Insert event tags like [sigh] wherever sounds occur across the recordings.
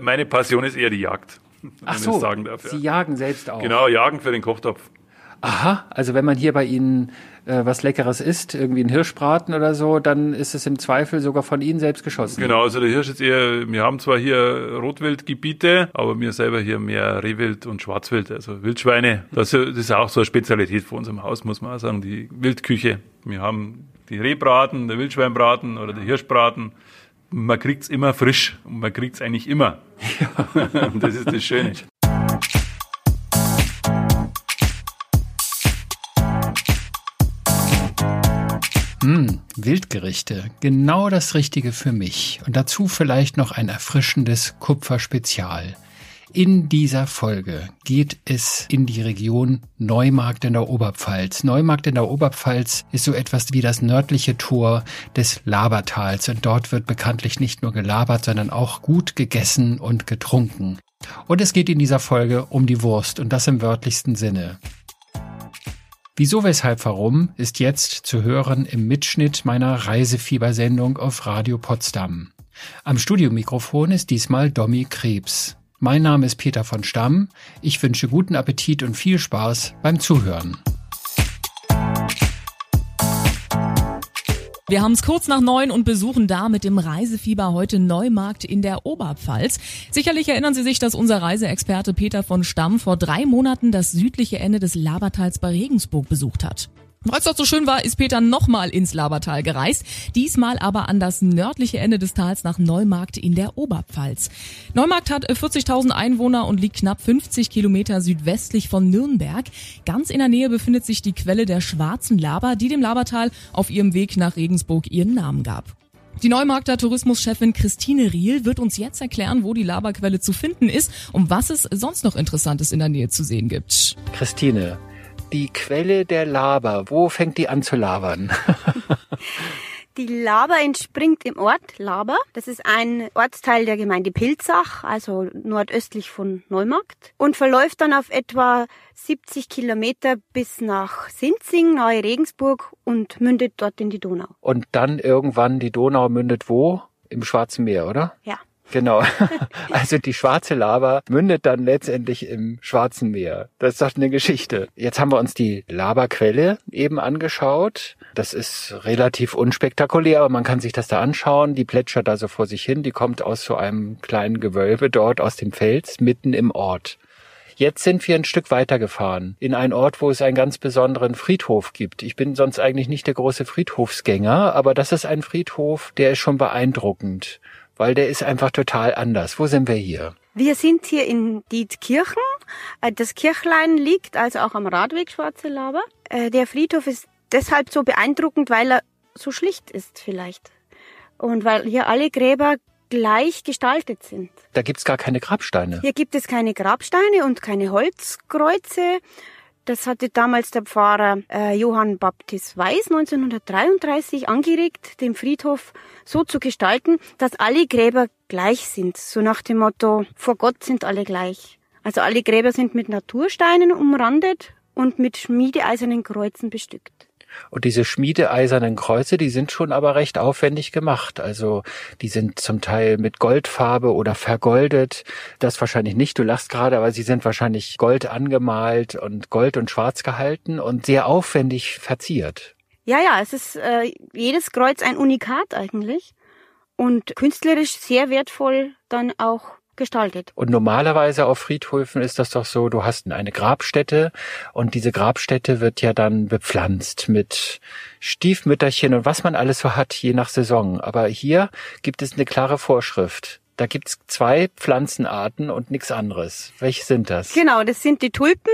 Meine Passion ist eher die Jagd. Ach so, sagen darf, ja. Sie jagen selbst auch. Genau, jagen für den Kochtopf. Aha, also wenn man hier bei Ihnen äh, was Leckeres isst, irgendwie ein Hirschbraten oder so, dann ist es im Zweifel sogar von Ihnen selbst geschossen. Genau, also der Hirsch ist eher, wir haben zwar hier Rotwildgebiete, aber wir selber hier mehr Rehwild und Schwarzwild, also Wildschweine. Das ist auch so eine Spezialität von unserem Haus, muss man auch sagen, die Wildküche. Wir haben die Rehbraten, der Wildschweinbraten oder der Hirschbraten. Man kriegt's immer frisch und man kriegt's eigentlich immer. Ja. [laughs] das ist das Schöne. Mmh, Wildgerichte, genau das Richtige für mich. Und dazu vielleicht noch ein erfrischendes Kupferspezial. In dieser Folge geht es in die Region Neumarkt in der Oberpfalz. Neumarkt in der Oberpfalz ist so etwas wie das nördliche Tor des Labertals und dort wird bekanntlich nicht nur gelabert, sondern auch gut gegessen und getrunken. Und es geht in dieser Folge um die Wurst und das im wörtlichsten Sinne. Wieso, weshalb, warum ist jetzt zu hören im Mitschnitt meiner Reisefiebersendung auf Radio Potsdam. Am Studiomikrofon ist diesmal Domi Krebs. Mein Name ist Peter von Stamm. Ich wünsche guten Appetit und viel Spaß beim Zuhören. Wir haben es kurz nach neun und besuchen da mit dem Reisefieber heute Neumarkt in der Oberpfalz. Sicherlich erinnern Sie sich, dass unser Reiseexperte Peter von Stamm vor drei Monaten das südliche Ende des Labertals bei Regensburg besucht hat. Weil es doch so schön war, ist Peter nochmal ins Labertal gereist, diesmal aber an das nördliche Ende des Tals nach Neumarkt in der Oberpfalz. Neumarkt hat 40.000 äh, Einwohner und liegt knapp 50 Kilometer südwestlich von Nürnberg. Ganz in der Nähe befindet sich die Quelle der Schwarzen Laber, die dem Labertal auf ihrem Weg nach Regensburg ihren Namen gab. Die Neumarkter Tourismuschefin Christine Riel wird uns jetzt erklären, wo die Laberquelle zu finden ist und was es sonst noch Interessantes in der Nähe zu sehen gibt. Christine, die Quelle der Laber. Wo fängt die an zu labern? [laughs] Die Laber entspringt im Ort Laber. Das ist ein Ortsteil der Gemeinde Pilzach, also nordöstlich von Neumarkt und verläuft dann auf etwa 70 Kilometer bis nach Sinzing, nahe Regensburg und mündet dort in die Donau. Und dann irgendwann die Donau mündet wo? Im Schwarzen Meer, oder? Ja. Genau. [laughs] Also die schwarze Lava mündet dann letztendlich im Schwarzen Meer. Das ist doch eine Geschichte. Jetzt haben wir uns die Lavaquelle eben angeschaut. Das ist relativ unspektakulär, aber man kann sich das da anschauen. Die plätschert da so vor sich hin. Die kommt aus so einem kleinen Gewölbe dort aus dem Fels mitten im Ort. Jetzt sind wir ein Stück weiter gefahren, in einen Ort, wo es einen ganz besonderen Friedhof gibt. Ich bin sonst eigentlich nicht der große Friedhofsgänger, aber das ist ein Friedhof, der ist schon beeindruckend weil der ist einfach total anders. Wo sind wir hier? Wir sind hier in Dietkirchen. Äh, das Kirchlein liegt also auch am Radweg Schwarze Laber. Äh, der Friedhof ist deshalb so beeindruckend, weil er so schlicht ist vielleicht. Und weil hier alle Gräber gleich gestaltet sind. Da gibt's gar keine Grabsteine. Hier gibt es keine Grabsteine und keine Holzkreuze. Das hatte damals der Pfarrer äh, Johann Baptist Weiß 1933 angeregt, den Friedhof so zu gestalten, dass alle Gräber gleich sind. So nach dem Motto, vor Gott sind alle gleich. Also alle Gräber sind mit Natursteinen umrandet und mit schmiedeeisernen Kreuzen bestückt. Und diese schmiedeeisernen Kreuze, die sind schon aber recht aufwendig gemacht. Also die sind zum Teil mit Goldfarbe oder vergoldet. Das wahrscheinlich nicht, du lachst gerade, aber sie sind wahrscheinlich gold angemalt und gold und schwarz gehalten und sehr aufwendig verziert. Ja, ja, es ist äh, jedes Kreuz ein Unikat eigentlich und künstlerisch sehr wertvoll dann auch gestaltet. Und normalerweise auf Friedhöfen ist das doch so, du hast eine Grabstätte und diese Grabstätte wird ja dann bepflanzt mit Stiefmütterchen und was man alles so hat, je nach Saison. Aber hier gibt es eine klare Vorschrift. Da gibt's zwei Pflanzenarten und nichts anderes. Welche sind das? Genau, das sind die Tulpen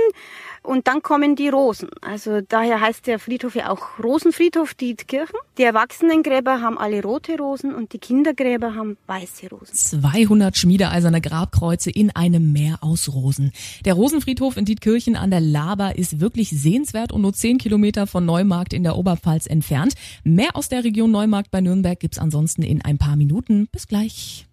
und dann kommen die Rosen. Also daher heißt der Friedhof ja auch Rosenfriedhof Dietkirchen. Die Erwachsenengräber haben alle rote Rosen und die Kindergräber haben weiße Rosen. 200 schmiedeeiserne Grabkreuze in einem Meer aus Rosen. Der Rosenfriedhof in Dietkirchen an der Laber ist wirklich sehenswert und nur 10 Kilometer von Neumarkt in der Oberpfalz entfernt. Mehr aus der Region Neumarkt bei Nürnberg gibt's ansonsten in ein paar Minuten. Bis gleich.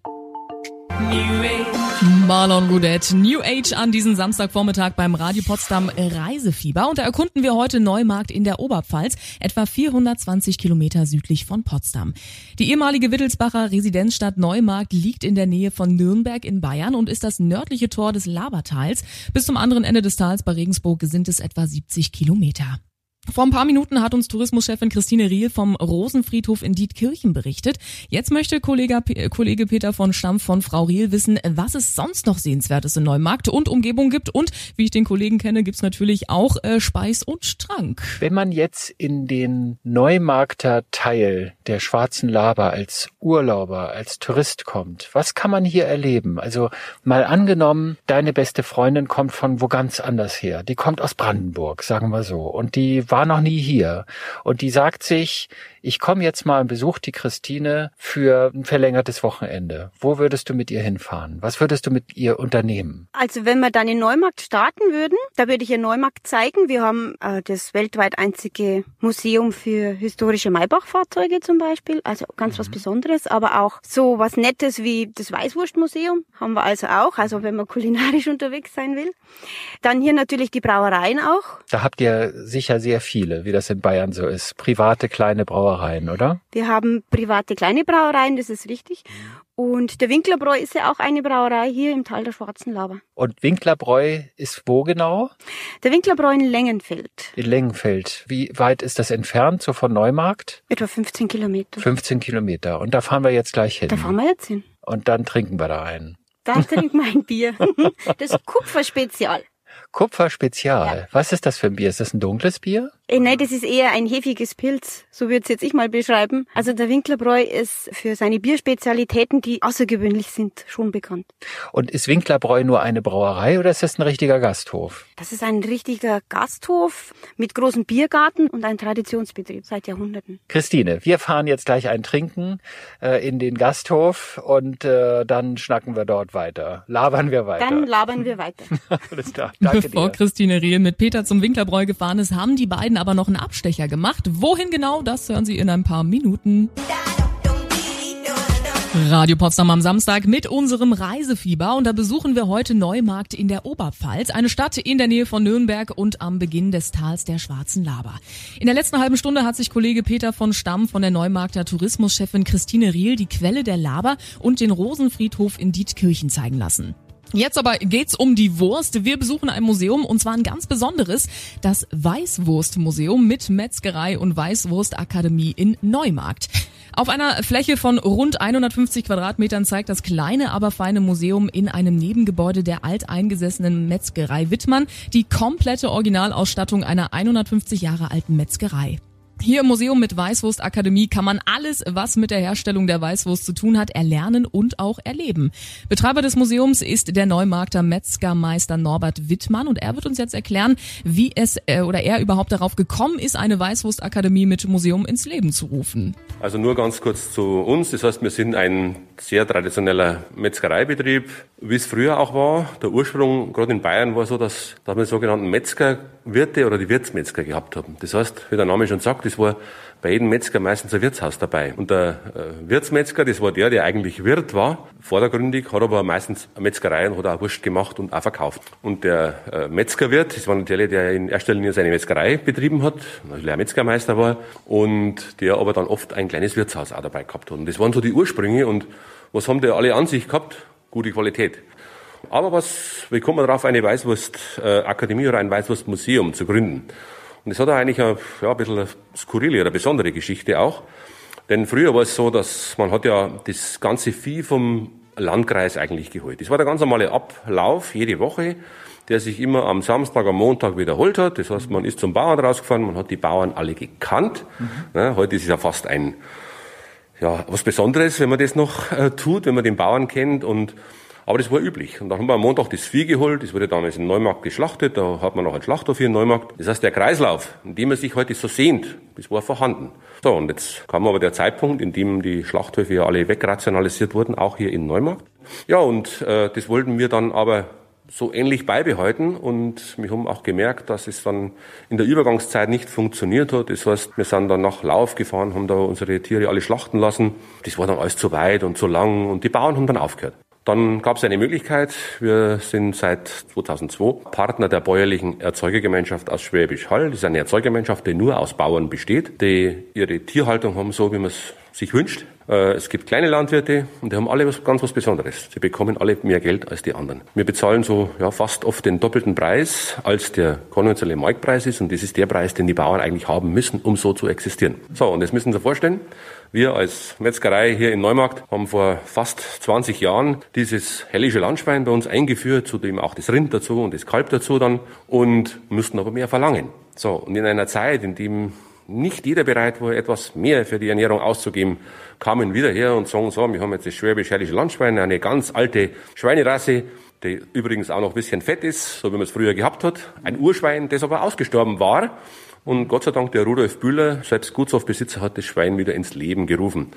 Marlon Goudet. New Age an diesem Samstagvormittag beim Radio Potsdam Reisefieber. Und da erkunden wir heute Neumarkt in der Oberpfalz, etwa 420 Kilometer südlich von Potsdam. Die ehemalige Wittelsbacher Residenzstadt Neumarkt liegt in der Nähe von Nürnberg in Bayern und ist das nördliche Tor des Labertals. Bis zum anderen Ende des Tals bei Regensburg sind es etwa 70 Kilometer. Vor ein paar Minuten hat uns Tourismuschefin Christine Riel vom Rosenfriedhof in Dietkirchen berichtet. Jetzt möchte Kollege, Kollege Peter von Stamm von Frau Riel wissen, was es sonst noch Sehenswertes in Neumarkt und Umgebung gibt. Und wie ich den Kollegen kenne, gibt's natürlich auch äh, Speis und Trank. Wenn man jetzt in den Neumarkter Teil der Schwarzen Laber als Urlauber, als Tourist kommt, was kann man hier erleben? Also mal angenommen, deine beste Freundin kommt von wo ganz anders her. Die kommt aus Brandenburg, sagen wir so. Und die noch nie hier. Und die sagt sich, ich komme jetzt mal und besuche die Christine für ein verlängertes Wochenende. Wo würdest du mit ihr hinfahren? Was würdest du mit ihr unternehmen? Also wenn wir dann in Neumarkt starten würden, da würde ich ihr Neumarkt zeigen. Wir haben äh, das weltweit einzige Museum für historische Maybach-Fahrzeuge zum Beispiel, also ganz mhm. was Besonderes, aber auch so was Nettes wie das Weißwurstmuseum haben wir also auch, also wenn man kulinarisch [laughs] unterwegs sein will. Dann hier natürlich die Brauereien auch. Da habt ihr sicher sehr viele, wie das in Bayern so ist. Private kleine Brauereien. Oder? Wir haben private kleine Brauereien, das ist richtig. Und der Winklerbräu ist ja auch eine Brauerei hier im Tal der Schwarzen Laber. Und Winklerbräu ist wo genau? Der Winklerbräu in Lengenfeld. In Lengenfeld. Wie weit ist das entfernt, so von Neumarkt? Etwa 15 Kilometer. 15 Kilometer. Und da fahren wir jetzt gleich hin. Da fahren wir jetzt hin. Und dann trinken wir da ein. Da trinken wir ein Bier. [laughs] Das Kupferspezial. Kupferspezial. Ja. Was ist das für ein Bier? Ist das ein dunkles Bier? Äh, nein, das ist eher ein hefiges Pilz, so würde es jetzt ich mal beschreiben. Also der Winklerbräu ist für seine Bierspezialitäten, die außergewöhnlich sind, schon bekannt. Und ist Winklerbräu nur eine Brauerei oder ist das ein richtiger Gasthof? Das ist ein richtiger Gasthof mit großem Biergarten und ein Traditionsbetrieb seit Jahrhunderten. Christine, wir fahren jetzt gleich ein Trinken äh, in den Gasthof und äh, dann schnacken wir dort weiter. Labern wir weiter. Dann labern wir weiter. [laughs] Alles klar. Danke Bevor. Christine Riel mit Peter zum Winklerbräu gefahren ist, haben die beiden aber noch einen Abstecher gemacht. Wohin genau, das hören Sie in ein paar Minuten. Radio Potsdam am Samstag mit unserem Reisefieber und da besuchen wir heute Neumarkt in der Oberpfalz, eine Stadt in der Nähe von Nürnberg und am Beginn des Tals der Schwarzen Laber. In der letzten halben Stunde hat sich Kollege Peter von Stamm von der Neumarkter Tourismuschefin Christine Riel die Quelle der Laber und den Rosenfriedhof in Dietkirchen zeigen lassen. Jetzt aber geht's um die Wurst. Wir besuchen ein Museum und zwar ein ganz besonderes, das Weißwurstmuseum mit Metzgerei und Weißwurstakademie in Neumarkt. Auf einer Fläche von rund 150 Quadratmetern zeigt das kleine, aber feine Museum in einem Nebengebäude der alteingesessenen Metzgerei Wittmann die komplette Originalausstattung einer 150 Jahre alten Metzgerei. Hier im Museum mit Weißwurst Akademie kann man alles, was mit der Herstellung der Weißwurst zu tun hat, erlernen und auch erleben. Betreiber des Museums ist der Neumarkter Metzgermeister Norbert Wittmann und er wird uns jetzt erklären, wie es äh, oder er überhaupt darauf gekommen ist, eine Weißwurst Akademie mit Museum ins Leben zu rufen. Also nur ganz kurz zu uns. Das heißt, wir sind ein sehr traditioneller Metzgereibetrieb, wie es früher auch war. Der Ursprung, gerade in Bayern, war so, dass, dass wir sogenannten Metzgerwirte oder die Wirtsmetzger gehabt haben. Das heißt, wie der Name schon sagt, es war bei jedem Metzger meistens ein Wirtshaus dabei. Und der äh, Wirtsmetzger, das war der, der eigentlich Wirt war, vordergründig, hat aber meistens eine Metzgerei und hat auch Wurst gemacht und auch verkauft. Und der äh, Metzgerwirt, das war natürlich der, der in erster Linie seine Metzgerei betrieben hat, also der Metzgermeister war, und der aber dann oft ein kleines Wirtshaus auch dabei gehabt hat. Und das waren so die Ursprünge und was haben die alle an sich gehabt? Gute Qualität. Aber was, wie kommt man darauf, eine Weißwurstakademie äh, oder ein Weißwurstmuseum zu gründen? Und das hat eigentlich eine, ja, ein bisschen eine skurrile oder besondere Geschichte auch. Denn früher war es so, dass man hat ja das ganze Vieh vom Landkreis eigentlich geholt. Das war der ganz normale Ablauf jede Woche, der sich immer am Samstag, am Montag wiederholt hat. Das heißt, man ist zum Bauern rausgefahren, man hat die Bauern alle gekannt. Mhm. Ja, heute ist es ja fast ein, ja, was Besonderes, wenn man das noch äh, tut, wenn man den Bauern kennt und aber das war üblich. Und dann haben wir am Montag das Vieh geholt, das wurde damals in Neumarkt geschlachtet, da hat man noch einen Schlachthof hier in Neumarkt. Das heißt, der Kreislauf, in dem man sich heute so sehnt, das war vorhanden. So, und jetzt kam aber der Zeitpunkt, in dem die Schlachthöfe ja alle wegrationalisiert wurden, auch hier in Neumarkt. Ja, und äh, das wollten wir dann aber so ähnlich beibehalten und wir haben auch gemerkt, dass es dann in der Übergangszeit nicht funktioniert hat. Das heißt, wir sind dann nach Lauf gefahren, haben da unsere Tiere alle schlachten lassen. Das war dann alles zu weit und zu lang und die Bauern haben dann aufgehört. Dann gab es eine Möglichkeit. Wir sind seit 2002 Partner der bäuerlichen Erzeugergemeinschaft aus Schwäbisch Hall. Das ist eine Erzeugergemeinschaft, die nur aus Bauern besteht, die ihre Tierhaltung haben, so wie man es sich wünscht. Äh, es gibt kleine Landwirte und die haben alle was, ganz was Besonderes. Sie bekommen alle mehr Geld als die anderen. Wir bezahlen so ja, fast oft den doppelten Preis, als der konventionelle Marktpreis ist. Und das ist der Preis, den die Bauern eigentlich haben müssen, um so zu existieren. So, und das müssen Sie vorstellen. Wir als Metzgerei hier in Neumarkt haben vor fast 20 Jahren dieses hellische Landschwein bei uns eingeführt, zudem auch das Rind dazu und das Kalb dazu dann und mussten aber mehr verlangen. So, und in einer Zeit, in dem nicht jeder bereit war, etwas mehr für die Ernährung auszugeben, kamen wieder her und sagen so, wir haben jetzt das schwäbisch-herrliche Landschwein, eine ganz alte Schweinerasse, die übrigens auch noch ein bisschen fett ist, so wie man es früher gehabt hat. Ein Urschwein, das aber ausgestorben war. Und Gott sei Dank, der Rudolf Bühler, selbst Gutshofbesitzer, hat das Schwein wieder ins Leben gerufen.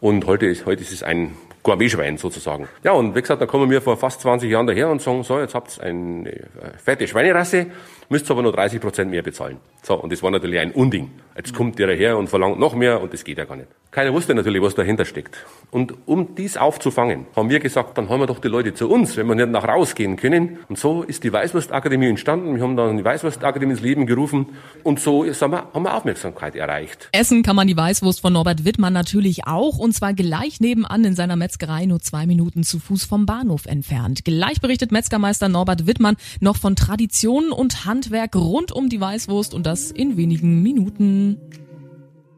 Und heute ist, heute ist es ein Gourmetschwein sozusagen. Ja, und wie gesagt, da kommen wir vor fast 20 Jahren daher und sagen, so, jetzt habt ihr eine fette Schweinerasse, müsst aber nur 30 Prozent mehr bezahlen. So, und das war natürlich ein Unding. Jetzt kommt der her und verlangt noch mehr und das geht ja gar nicht. Keiner wusste natürlich, was dahinter steckt. Und um dies aufzufangen, haben wir gesagt, dann haben wir doch die Leute zu uns, wenn wir nicht nach rausgehen können. Und so ist die Weißwurstakademie entstanden. Wir haben dann die Weißwurstakademie ins Leben gerufen und so wir, haben wir Aufmerksamkeit erreicht. Essen kann man die Weißwurst von Norbert Wittmann natürlich auch und zwar gleich nebenan in seiner Metzgerei nur zwei Minuten zu Fuß vom Bahnhof entfernt. Gleich berichtet Metzgermeister Norbert Wittmann noch von Traditionen und Handwerk rund um die Weißwurst und das in wenigen Minuten.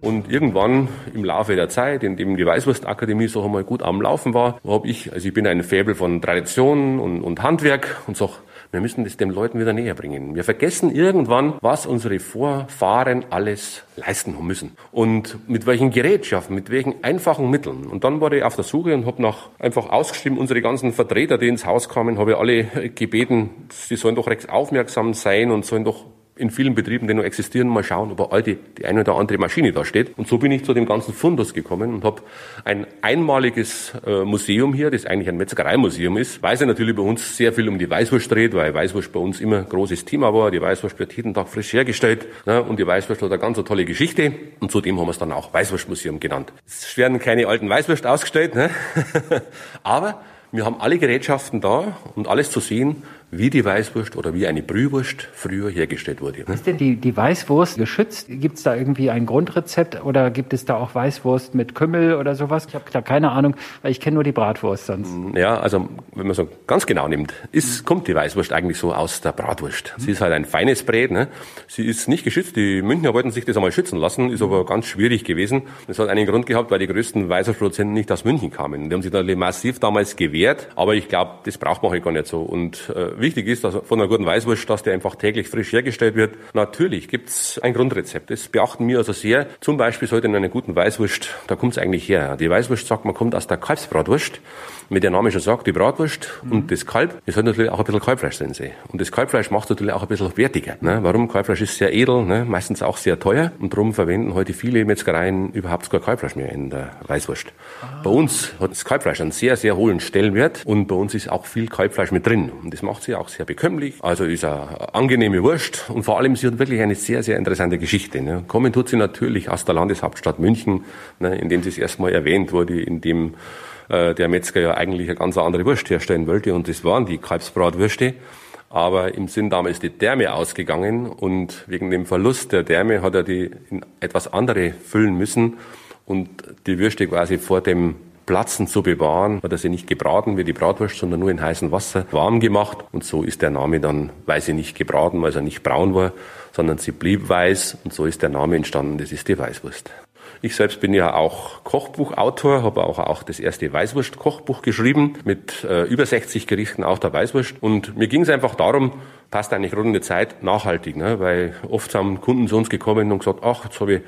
Und irgendwann im Laufe der Zeit, in dem die Weißwurstakademie so einmal gut am Laufen war, habe ich, also ich bin ein Faible von Tradition und, und Handwerk und sag, wir müssen das den Leuten wieder näher bringen. Wir vergessen irgendwann, was unsere Vorfahren alles leisten haben müssen und mit welchen Gerätschaften, mit welchen einfachen Mitteln. Und dann war ich auf der Suche und habe nach einfach ausgestimmt, unsere ganzen Vertreter, die ins Haus kamen, habe ich alle gebeten, sie sollen doch recht aufmerksam sein und sollen doch in vielen Betrieben, die noch existieren, mal schauen, ob alte, die eine oder andere Maschine da steht. Und so bin ich zu dem ganzen Fundus gekommen und habe ein einmaliges äh, Museum hier, das eigentlich ein Metzgereimuseum ist. Weiß ja natürlich bei uns sehr viel um die Weißwurst dreht, weil Weißwurst bei uns immer ein großes Thema war. Die Weißwurst wird jeden Tag frisch hergestellt ne? und die Weißwurst hat eine ganz tolle Geschichte. Und zudem haben wir es dann auch Weißwurstmuseum genannt. Es werden keine alten Weißwurst ausgestellt, ne? [laughs] aber wir haben alle Gerätschaften da und alles zu sehen, wie die Weißwurst oder wie eine Brühwurst früher hergestellt wurde. Ist denn die, die Weißwurst geschützt? Gibt es da irgendwie ein Grundrezept oder gibt es da auch Weißwurst mit Kümmel oder sowas? Ich habe da keine Ahnung, weil ich kenne nur die Bratwurst sonst. Ja, also wenn man so ganz genau nimmt, ist, kommt die Weißwurst eigentlich so aus der Bratwurst. Sie ist halt ein feines Brät. Ne? Sie ist nicht geschützt. Die Münchner wollten sich das einmal schützen lassen, ist aber ganz schwierig gewesen. Das hat einen Grund gehabt, weil die größten Weißwurstproduzenten nicht aus München kamen. Die haben sich natürlich massiv damals gewehrt, aber ich glaube, das braucht man halt gar nicht so. Und äh, wichtig ist, dass von einer guten Weißwurst, dass der einfach täglich frisch hergestellt wird. Natürlich gibt's ein Grundrezept. Das beachten wir also sehr. Zum Beispiel sollte in einer guten Weißwurst, da kommt's eigentlich her. Die Weißwurst sagt, man kommt aus der Kalbsbratwurst wie der Name schon sagt, die Bratwurst mhm. und das Kalb, es hat natürlich auch ein bisschen Kalbfleisch drin. Sein. Und das Kalbfleisch macht natürlich auch ein bisschen wertiger. Ne? Warum? Kalbfleisch ist sehr edel, ne? meistens auch sehr teuer und darum verwenden heute viele Metzgereien überhaupt kein Kalbfleisch mehr in der Weißwurst. Ah. Bei uns hat das Kalbfleisch einen sehr, sehr hohen Stellenwert und bei uns ist auch viel Kalbfleisch mit drin. Und das macht sie auch sehr bekömmlich. Also ist eine angenehme Wurst und vor allem sie hat wirklich eine sehr, sehr interessante Geschichte. Ne? Kommen tut sie natürlich aus der Landeshauptstadt München, ne? in dem sie das erste Mal erwähnt wurde, in dem äh, der Metzger ja eigentlich eine ganz andere Wurst herstellen wollte und das waren die Kalbsbratwürste. Aber im sind damals die Därme ausgegangen und wegen dem Verlust der Därme hat er die in etwas andere füllen müssen und die Würste quasi vor dem Platzen zu bewahren, hat er sie nicht gebraten wie die Bratwurst, sondern nur in heißem Wasser warm gemacht. Und so ist der Name dann, weil sie nicht gebraten, weil sie nicht braun war, sondern sie blieb weiß. Und so ist der Name entstanden, das ist die Weißwurst. Ich selbst bin ja auch Kochbuchautor, habe auch, auch das erste Weißwurst-Kochbuch geschrieben mit äh, über 60 Gerichten auch der Weißwurst. Und mir ging es einfach darum, passt eigentlich rund in die Zeit, nachhaltig, ne? weil oft haben Kunden zu uns gekommen und gesagt, ach, jetzt habe ich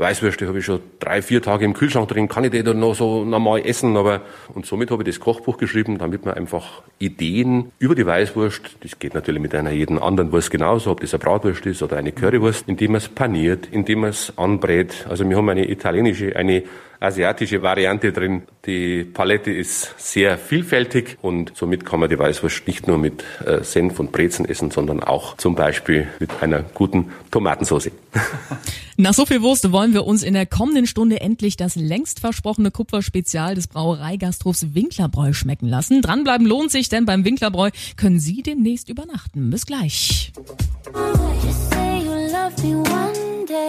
Weißwürste habe ich schon drei, vier Tage im Kühlschrank drin, kann ich die dann noch so normal essen, aber, und somit habe ich das Kochbuch geschrieben, damit man einfach Ideen über die Weißwurst, das geht natürlich mit einer jeden anderen Wurst genauso, ob das eine Bratwurst ist oder eine Currywurst, indem man es paniert, indem man es anbrät. Also wir haben eine italienische, eine asiatische Variante drin. Die Palette ist sehr vielfältig und somit kann man die Weißwurst nicht nur mit äh, Senf und Brezen essen, sondern auch zum Beispiel mit einer guten Tomatensauce. [laughs] Nach so viel Wurst wollen wir uns in der kommenden Stunde endlich das längst versprochene Kupferspezial des Brauereigastros Winklerbräu schmecken lassen. Dranbleiben lohnt sich, denn beim Winklerbräu können Sie demnächst übernachten. Bis gleich.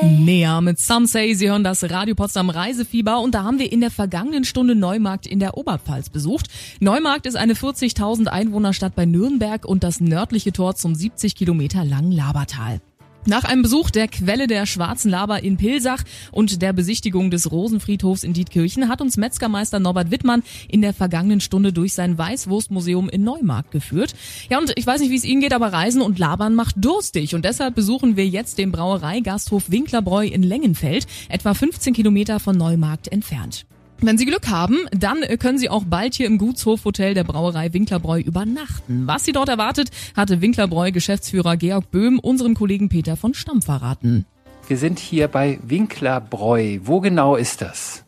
Näher mit Some Say, Sie hören das Radio Potsdam Reisefieber und da haben wir in der vergangenen Stunde Neumarkt in der Oberpfalz besucht. Neumarkt ist eine 40.000 Einwohnerstadt bei Nürnberg und das nördliche Tor zum 70 Kilometer langen Labertal. Nach einem Besuch der Quelle der Schwarzen Laber in Pilsach und der Besichtigung des Rosenfriedhofs in Dietkirchen hat uns Metzgermeister Norbert Wittmann in der vergangenen Stunde durch sein Weißwurstmuseum in Neumarkt geführt. Ja, und ich weiß nicht, wie es Ihnen geht, aber Reisen und Labern macht durstig und deshalb besuchen wir jetzt den Brauereigasthof Winklerbräu in Längenfeld, etwa 15 Kilometer von Neumarkt entfernt. Wenn Sie Glück haben, dann können Sie auch bald hier im Gutshofhotel der Brauerei Winklerbräu übernachten. Was Sie dort erwartet, hatte Winklerbräu Geschäftsführer Georg Böhm unserem Kollegen Peter von Stamm verraten. Wir sind hier bei Winklerbräu. Wo genau ist das?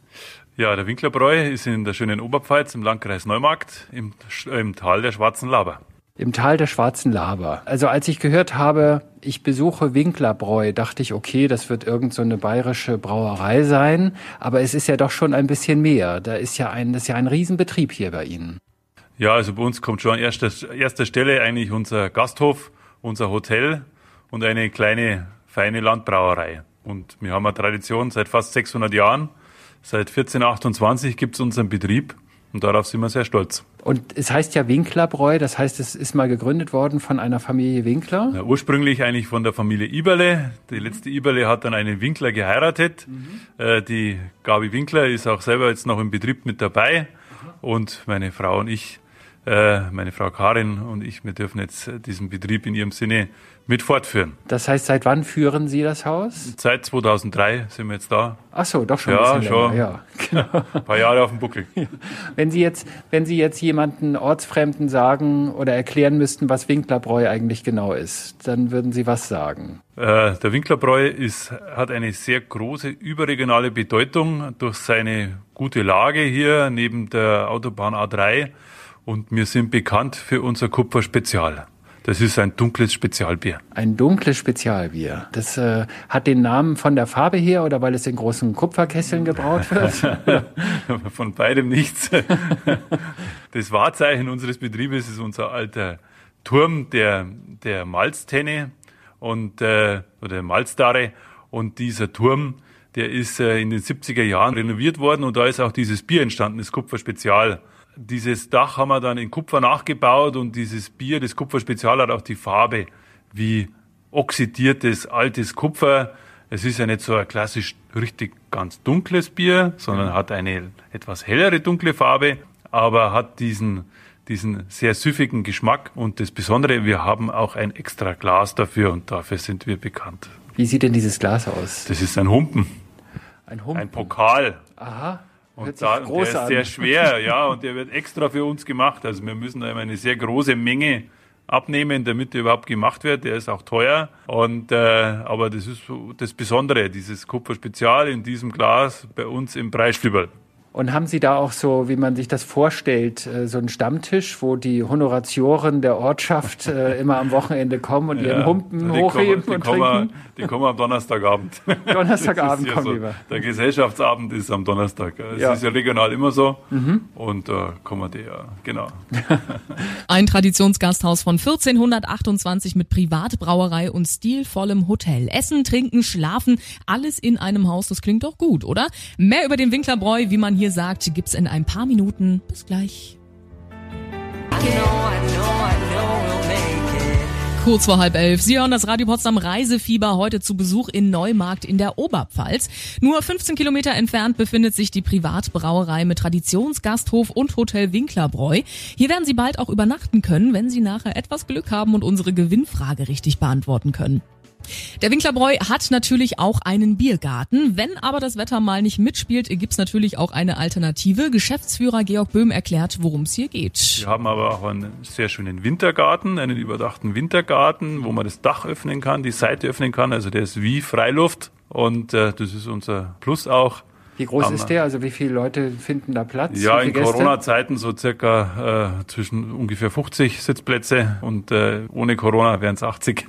Ja, der Winklerbräu ist in der schönen Oberpfalz im Landkreis Neumarkt im, im Tal der Schwarzen Laber. Im Tal der Schwarzen Laber. Also als ich gehört habe, ich besuche Winklerbräu, dachte ich, okay, das wird irgend so eine bayerische Brauerei sein. Aber es ist ja doch schon ein bisschen mehr. Da ist ja ein, das ist ja ein Riesenbetrieb hier bei Ihnen. Ja, also bei uns kommt schon an erster, erster Stelle eigentlich unser Gasthof, unser Hotel und eine kleine, feine Landbrauerei. Und wir haben eine Tradition seit fast 600 Jahren. Seit 1428 gibt es unseren Betrieb und darauf sind wir sehr stolz. Und es heißt ja Winklerbräu, das heißt, es ist mal gegründet worden von einer Familie Winkler? Ja, ursprünglich eigentlich von der Familie Iberle. Die letzte Iberle hat dann einen Winkler geheiratet. Mhm. Äh, die Gabi Winkler ist auch selber jetzt noch im Betrieb mit dabei. Mhm. Und meine Frau und ich, meine Frau Karin und ich, wir dürfen jetzt diesen Betrieb in ihrem Sinne mit fortführen. Das heißt, seit wann führen Sie das Haus? Seit 2003 sind wir jetzt da. Ach so, doch schon ja, ein bisschen schon. länger. Ja, genau. [laughs] ein paar Jahre auf dem Buckel. Wenn Sie jetzt, wenn Sie jetzt jemanden Ortsfremden sagen oder erklären müssten, was Winklerbräu eigentlich genau ist, dann würden Sie was sagen? Äh, der Winklerbräu ist, hat eine sehr große überregionale Bedeutung durch seine gute Lage hier neben der Autobahn A3 und wir sind bekannt für unser Kupferspezial. Das ist ein dunkles Spezialbier. Ein dunkles Spezialbier. Das äh, hat den Namen von der Farbe her oder weil es in großen Kupferkesseln gebraut wird? [laughs] von beidem nichts. Das Wahrzeichen unseres Betriebes ist unser alter Turm der, der Malztenne und, äh, oder der Malzdare. Und dieser Turm, der ist äh, in den 70er Jahren renoviert worden und da ist auch dieses Bier entstanden, das Kupferspezial. Dieses Dach haben wir dann in Kupfer nachgebaut und dieses Bier, das Kupferspezial, hat auch die Farbe wie oxidiertes altes Kupfer. Es ist ja nicht so ein klassisch richtig ganz dunkles Bier, sondern hat eine etwas hellere dunkle Farbe, aber hat diesen diesen sehr süffigen Geschmack und das Besondere, wir haben auch ein extra Glas dafür und dafür sind wir bekannt. Wie sieht denn dieses Glas aus? Das ist ein Humpen. Ein Humpen. Ein Pokal. Aha. Und da, der ist an. sehr schwer, [laughs] ja, und der wird extra für uns gemacht. Also wir müssen da immer eine sehr große Menge abnehmen, damit der überhaupt gemacht wird. Der ist auch teuer. Und äh, aber das ist das Besondere, dieses Kupferspezial in diesem Glas bei uns im Preisstübel. Und haben Sie da auch so, wie man sich das vorstellt, äh, so einen Stammtisch, wo die Honoratioren der Ortschaft äh, [laughs] immer am Wochenende kommen und ihren ja, Humpen hochheben kommen, und trinken? Kommen, die kommen am Donnerstagabend. [laughs] Donnerstagabend kommen so. lieber. Der Gesellschaftsabend ist am Donnerstag. Es ja. ist ja regional immer so. Mhm. Und äh, kommen die ja, genau. [laughs] Ein Traditionsgasthaus von 1428 mit Privatbrauerei und stilvollem Hotel. Essen, trinken, schlafen, alles in einem Haus. Das klingt doch gut, oder? Mehr über den Winklerbräu, wie man hier hier sagt, gibt's in ein paar Minuten. Bis gleich. Kurz vor halb elf. Sie hören das Radio Potsdam Reisefieber heute zu Besuch in Neumarkt in der Oberpfalz. Nur 15 Kilometer entfernt befindet sich die Privatbrauerei mit Traditionsgasthof und Hotel Winklerbräu. Hier werden Sie bald auch übernachten können, wenn Sie nachher etwas Glück haben und unsere Gewinnfrage richtig beantworten können. Der Winklerbräu hat natürlich auch einen Biergarten. Wenn aber das Wetter mal nicht mitspielt, gibt's natürlich auch eine Alternative. Geschäftsführer Georg Böhm erklärt, worum es hier geht. Wir haben aber auch einen sehr schönen Wintergarten, einen überdachten Wintergarten, wo man das Dach öffnen kann, die Seite öffnen kann. Also der ist wie Freiluft und äh, das ist unser Plus auch. Wie groß ist der? Also wie viele Leute finden da Platz? Ja, in Corona-Zeiten so circa äh, zwischen ungefähr 50 Sitzplätze und äh, ohne Corona wären es 80.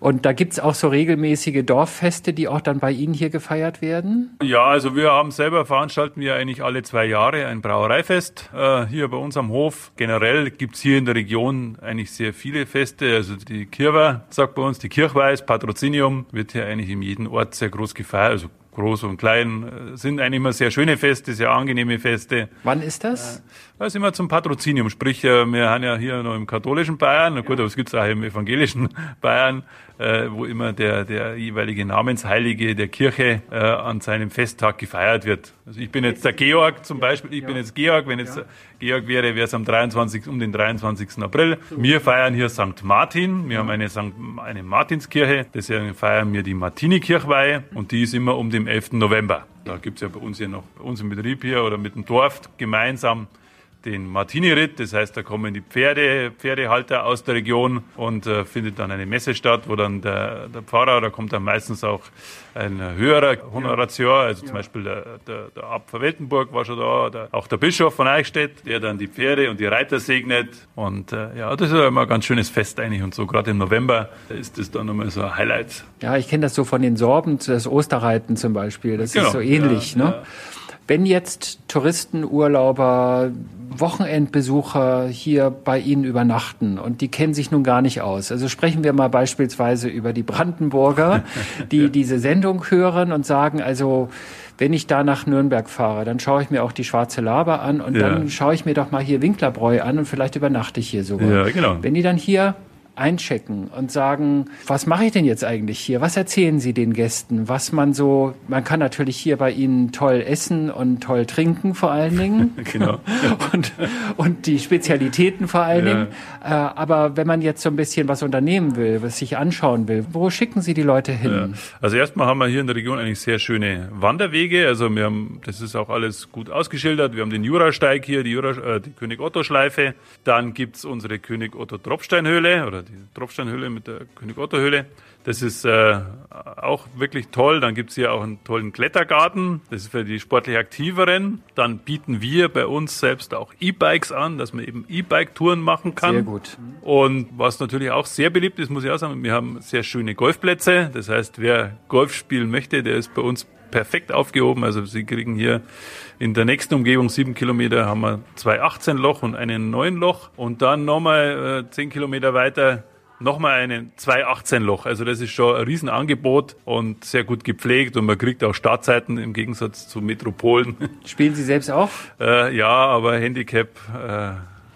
Und da gibt's auch so regelmäßige Dorffeste, die auch dann bei Ihnen hier gefeiert werden? Ja, also wir haben selber veranstalten wir eigentlich alle zwei Jahre ein Brauereifest äh, hier bei uns am Hof. Generell gibt's hier in der Region eigentlich sehr viele Feste. Also die Kirwa sagt bei uns, die Kirchweis, Patrozinium wird hier eigentlich in jedem Ort sehr groß gefeiert. Also groß und klein, äh, sind eigentlich immer sehr schöne Feste, sehr angenehme Feste. Wann ist das? Das ist immer zum Patrozinium, sprich, äh, wir haben ja hier noch im katholischen Bayern, na gut, aber es gibt auch im evangelischen [laughs] Bayern, äh, wo immer der, der jeweilige Namensheilige der Kirche an seinem Festtag gefeiert wird. Also ich bin jetzt der Georg zum Beispiel, ich bin jetzt Georg, wenn jetzt Georg wäre, wäre es am 23. um den 23. April. Wir feiern hier St. Martin, wir haben eine, St. eine Martinskirche, deswegen feiern wir die Martini-Kirchweihe und die ist immer um den 11. November. Da gibt es ja bei uns hier noch, bei uns im Betrieb hier oder mit dem Dorf gemeinsam den Martini-Ritt. Das heißt, da kommen die Pferde, Pferdehalter aus der Region und äh, findet dann eine Messe statt, wo dann der, der Pfarrer, da kommt dann meistens auch ein höherer Honorateur, also zum Beispiel der, der, der Abt von Weltenburg war schon da, der, auch der Bischof von Eichstätt, der dann die Pferde und die Reiter segnet. Und äh, ja, das ist ja immer ein ganz schönes Fest eigentlich und so. Gerade im November ist das dann nochmal so ein Highlight. Ja, ich kenne das so von den Sorben, das Osterreiten zum Beispiel. Das genau. ist so ähnlich. Ja, ne? Ja. Wenn jetzt Touristen, Urlauber, Wochenendbesucher hier bei Ihnen übernachten und die kennen sich nun gar nicht aus. Also sprechen wir mal beispielsweise über die Brandenburger, [laughs] die ja. diese Sendung hören und sagen, also wenn ich da nach Nürnberg fahre, dann schaue ich mir auch die Schwarze Laber an und ja. dann schaue ich mir doch mal hier Winklerbräu an und vielleicht übernachte ich hier sogar. Ja, genau. Wenn die dann hier einchecken und sagen, was mache ich denn jetzt eigentlich hier? Was erzählen Sie den Gästen? Was man so, man kann natürlich hier bei Ihnen toll essen und toll trinken vor allen Dingen. [laughs] genau. und, und die Spezialitäten vor allen ja. Dingen. Äh, aber wenn man jetzt so ein bisschen was unternehmen will, was sich anschauen will, wo schicken Sie die Leute hin? Ja. Also erstmal haben wir hier in der Region eigentlich sehr schöne Wanderwege. Also wir haben, das ist auch alles gut ausgeschildert. Wir haben den Jurasteig hier, die, Jura, äh, die König Otto Schleife. Dann gibt's unsere König Otto Tropfsteinhöhle oder die Tropfsteinhöhle mit der König Otto Höhle. Das ist äh, auch wirklich toll. Dann gibt's hier auch einen tollen Klettergarten. Das ist für die sportlich Aktiveren. Dann bieten wir bei uns selbst auch E-Bikes an, dass man eben E-Bike-Touren machen kann. Sehr gut. Und was natürlich auch sehr beliebt ist, muss ich auch sagen, wir haben sehr schöne Golfplätze. Das heißt, wer Golf spielen möchte, der ist bei uns perfekt aufgehoben. Also Sie kriegen hier in der nächsten Umgebung sieben Kilometer haben wir zwei 18 Loch und einen 9 Loch und dann nochmal äh, zehn Kilometer weiter nochmal einen 218 Loch. Also das ist schon ein Riesenangebot und sehr gut gepflegt und man kriegt auch Startzeiten im Gegensatz zu Metropolen. Spielen Sie selbst auch? Äh, ja, aber Handicap äh,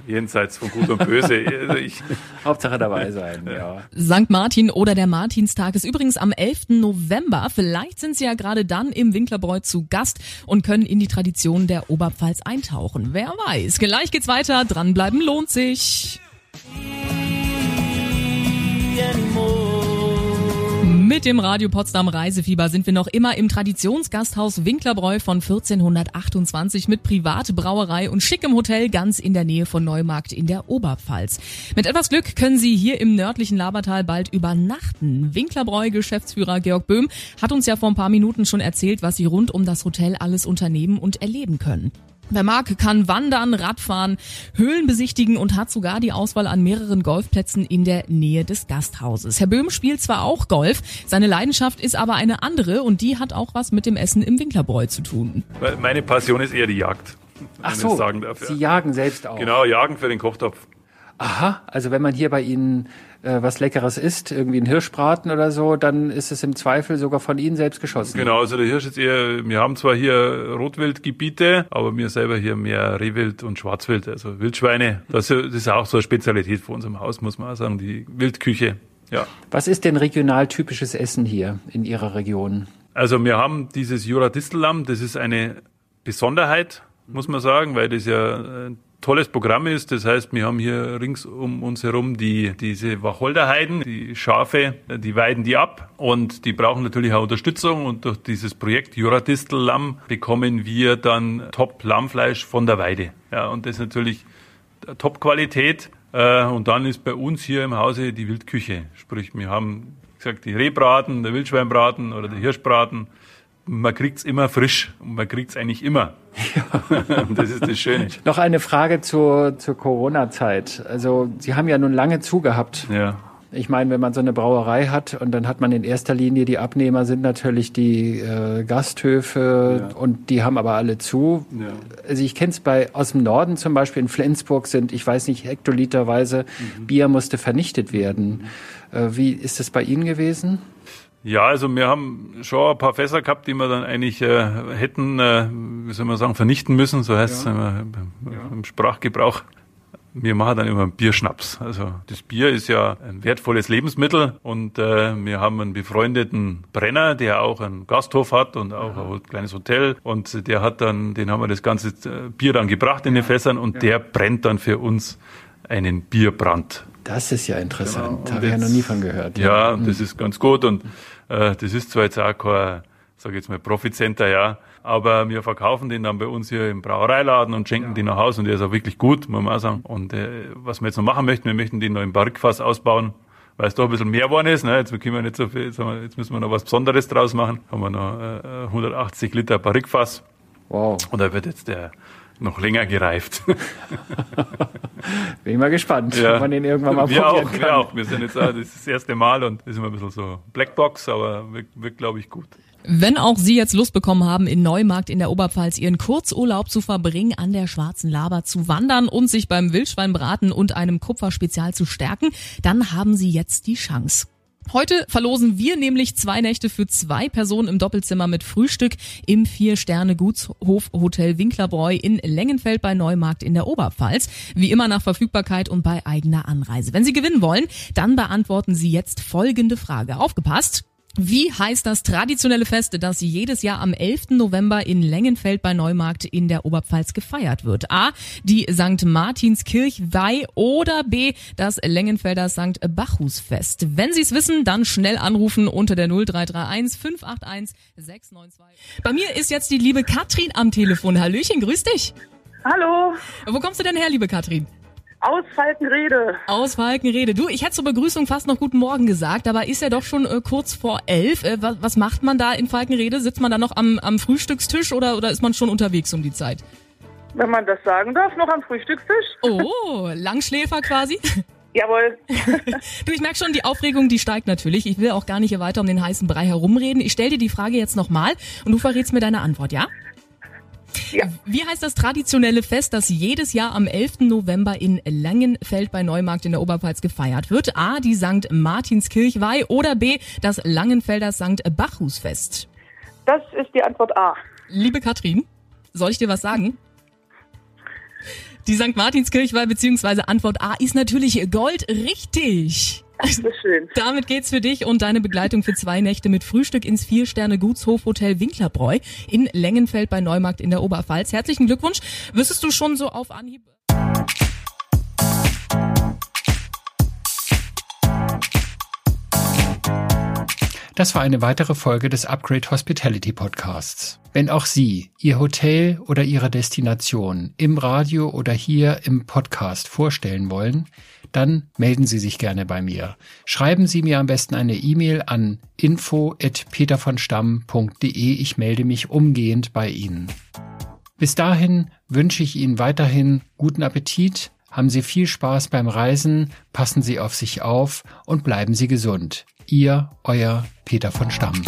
jenseits von Gut und Böse. [laughs] Also ich Hauptsache dabei sein, [laughs] ja. St. Martin oder der Martinstag ist übrigens am 11. November. Vielleicht sind Sie ja gerade dann im Winklerbräu zu Gast und können in die Tradition der Oberpfalz eintauchen. Wer weiß. Gleich geht's weiter. Dranbleiben lohnt sich. Mit dem Radio Potsdam Reisefieber sind wir noch immer im Traditionsgasthaus Winklerbräu von 1428 mit Privatbrauerei und schickem Hotel ganz in der Nähe von Neumarkt in der Oberpfalz. Mit etwas Glück können Sie hier im nördlichen Labertal bald übernachten. Winklerbräu Geschäftsführer Georg Böhm hat uns ja vor ein paar Minuten schon erzählt, was Sie rund um das Hotel alles unternehmen und erleben können. Wer mag, kann wandern, Radfahren, Höhlen besichtigen und hat sogar die Auswahl an mehreren Golfplätzen in der Nähe des Gasthauses. Herr Böhm spielt zwar auch Golf, seine Leidenschaft ist aber eine andere und die hat auch was mit dem Essen im Winklerbräu zu tun. Meine Passion ist eher die Jagd. Ach so, Sie jagen selbst auch. Genau, jagen für den Kochtopf. Aha, also wenn man hier bei Ihnen äh, was Leckeres isst, irgendwie ein Hirschbraten oder so, dann ist es im Zweifel sogar von Ihnen selbst geschossen. Genau, also der Hirsch ist eher, wir haben zwar hier Rotwildgebiete, aber wir selber hier mehr Rehwild und Schwarzwild, also Wildschweine. Das ist auch so eine Spezialität von unserem Haus, muss man auch sagen, die Wildküche. Ja. Was ist denn regional typisches Essen hier in Ihrer Region? Also wir haben dieses Jura-Distellamm, das ist eine Besonderheit, muss man sagen, weil das ja äh, tolles Programm ist. Das heißt, wir haben hier rings um uns herum die, diese Wacholderheiden, die Schafe, die weiden die ab und die brauchen natürlich auch Unterstützung und durch dieses Projekt Juradistel-Lamm bekommen wir dann Top-Lammfleisch von der Weide. Ja, und das ist natürlich Top-Qualität. Äh, und dann ist bei uns hier im Hause die Wildküche. Sprich, wir haben, wie gesagt, die Rehbraten, der Wildschweinbraten oder der Hirschbraten man kriegt's immer frisch und man kriegt's eigentlich immer. Ja. [laughs] das ist das Schöne. Noch eine Frage zur, zur Corona-Zeit. Also Sie haben ja nun lange zugehabt. Ja. Ich meine, wenn man so eine Brauerei hat und dann hat man in erster Linie die Abnehmer sind natürlich die äh, Gasthöfe ja. und die haben aber alle zu. Ja. Also ich kenne es bei aus dem Norden zum Beispiel in Flensburg sind, ich weiß nicht, hektoliterweise mhm. Bier musste vernichtet werden. Mhm. Äh, wie ist das bei Ihnen gewesen? Ja, also wir haben schon ein paar Fässer gehabt, die wir dann eigentlich äh, hätten, äh, wie soll man sagen, vernichten müssen, so heißt es ja. im, im Sprachgebrauch. Wir machen dann immer einen Bierschnaps. Also das Bier ist ja ein wertvolles Lebensmittel und äh, wir haben einen befreundeten Brenner, der auch einen Gasthof hat und auch ein kleines Hotel und der hat dann, den haben wir das ganze äh, Bier dann gebracht in den Fässern und der brennt dann für uns einen Bierbrand. Das ist ja interessant. Genau. Habe ich ja noch nie von gehört. Ja, ja das ist ganz gut und das ist zwar jetzt auch kein, sag ich jetzt mal, Profitcenter, ja, aber wir verkaufen den dann bei uns hier im Brauereiladen und schenken ja. den nach Hause und der ist auch wirklich gut, muss man auch sagen. Und äh, was wir jetzt noch machen möchten, wir möchten den noch im Barrikfass ausbauen, weil es doch ein bisschen mehr geworden ist. Ne? Jetzt können wir nicht so viel, jetzt, wir, jetzt müssen wir noch was Besonderes draus machen. Haben wir noch äh, 180 Liter Barrikfass. Wow. Und da wird jetzt der noch länger gereift. Bin ich mal gespannt, ja. ob man den irgendwann mal wir probieren auch, kann. Wir auch. Wir sind jetzt das ist das erste Mal und ist immer ein bisschen so Blackbox, aber wird, wird glaube ich, gut. Wenn auch Sie jetzt Lust bekommen haben, in Neumarkt in der Oberpfalz Ihren Kurzurlaub zu verbringen, an der Schwarzen Laber zu wandern und sich beim Wildschweinbraten und einem Kupferspezial zu stärken, dann haben Sie jetzt die Chance. Heute verlosen wir nämlich zwei Nächte für zwei Personen im Doppelzimmer mit Frühstück im Vier-Sterne-Gutshof Hotel Winklerbräu in Lengenfeld bei Neumarkt in der Oberpfalz. Wie immer nach Verfügbarkeit und bei eigener Anreise. Wenn Sie gewinnen wollen, dann beantworten Sie jetzt folgende Frage. Aufgepasst! Wie heißt das traditionelle Fest, das jedes Jahr am 11. November in Lengenfeld bei Neumarkt in der Oberpfalz gefeiert wird? A. Die St. Martinskirchweih oder B. Das Lengenfelder St. Bacchusfest. Wenn Sie es wissen, dann schnell anrufen unter der 0331 581 692. Bei mir ist jetzt die liebe Katrin am Telefon. Hallöchen, grüß dich. Hallo. Wo kommst du denn her, liebe Katrin? Aus Falkenrede. Aus Falkenrede. Du, ich hätte zur Begrüßung fast noch guten Morgen gesagt, aber ist ja doch schon äh, kurz vor elf. Äh, was, was, macht man da in Falkenrede? Sitzt man da noch am, am Frühstückstisch oder, oder ist man schon unterwegs um die Zeit? Wenn man das sagen darf, noch am Frühstückstisch. Oh, Langschläfer quasi? [laughs] Jawohl. du, ich merke schon, die Aufregung, die steigt natürlich. Ich will auch gar nicht hier weiter um den heißen Brei herumreden. Ich stelle dir die Frage jetzt nochmal und du verrätst mir deine Antwort, ja? Ja. Wie heißt das traditionelle Fest, das jedes Jahr am 11. November in Langenfeld bei Neumarkt in der Oberpfalz gefeiert wird? A. Die St. Martinskirchweih oder B. Das Langenfelder St. Bacchusfest? Das ist die Antwort A. Liebe Katrin, soll ich dir was sagen? Die St. Martinskirchweih bzw. Antwort A ist natürlich Gold richtig. Dankeschön. [laughs] Damit geht's für dich und deine Begleitung für zwei Nächte mit Frühstück ins Vier-Sterne-Gutshof-Hotel Winklerbräu in Lengenfeld bei Neumarkt in der Oberpfalz. Herzlichen Glückwunsch. Wüsstest du schon so auf Anhieb? Das war eine weitere Folge des Upgrade Hospitality Podcasts. Wenn auch Sie Ihr Hotel oder Ihre Destination im Radio oder hier im Podcast vorstellen wollen, dann melden Sie sich gerne bei mir. Schreiben Sie mir am besten eine E-Mail an info@petervonstamm.de. Ich melde mich umgehend bei Ihnen. Bis dahin wünsche ich Ihnen weiterhin guten Appetit, haben Sie viel Spaß beim Reisen, passen Sie auf sich auf und bleiben Sie gesund. Ihr, euer Peter von Stamm.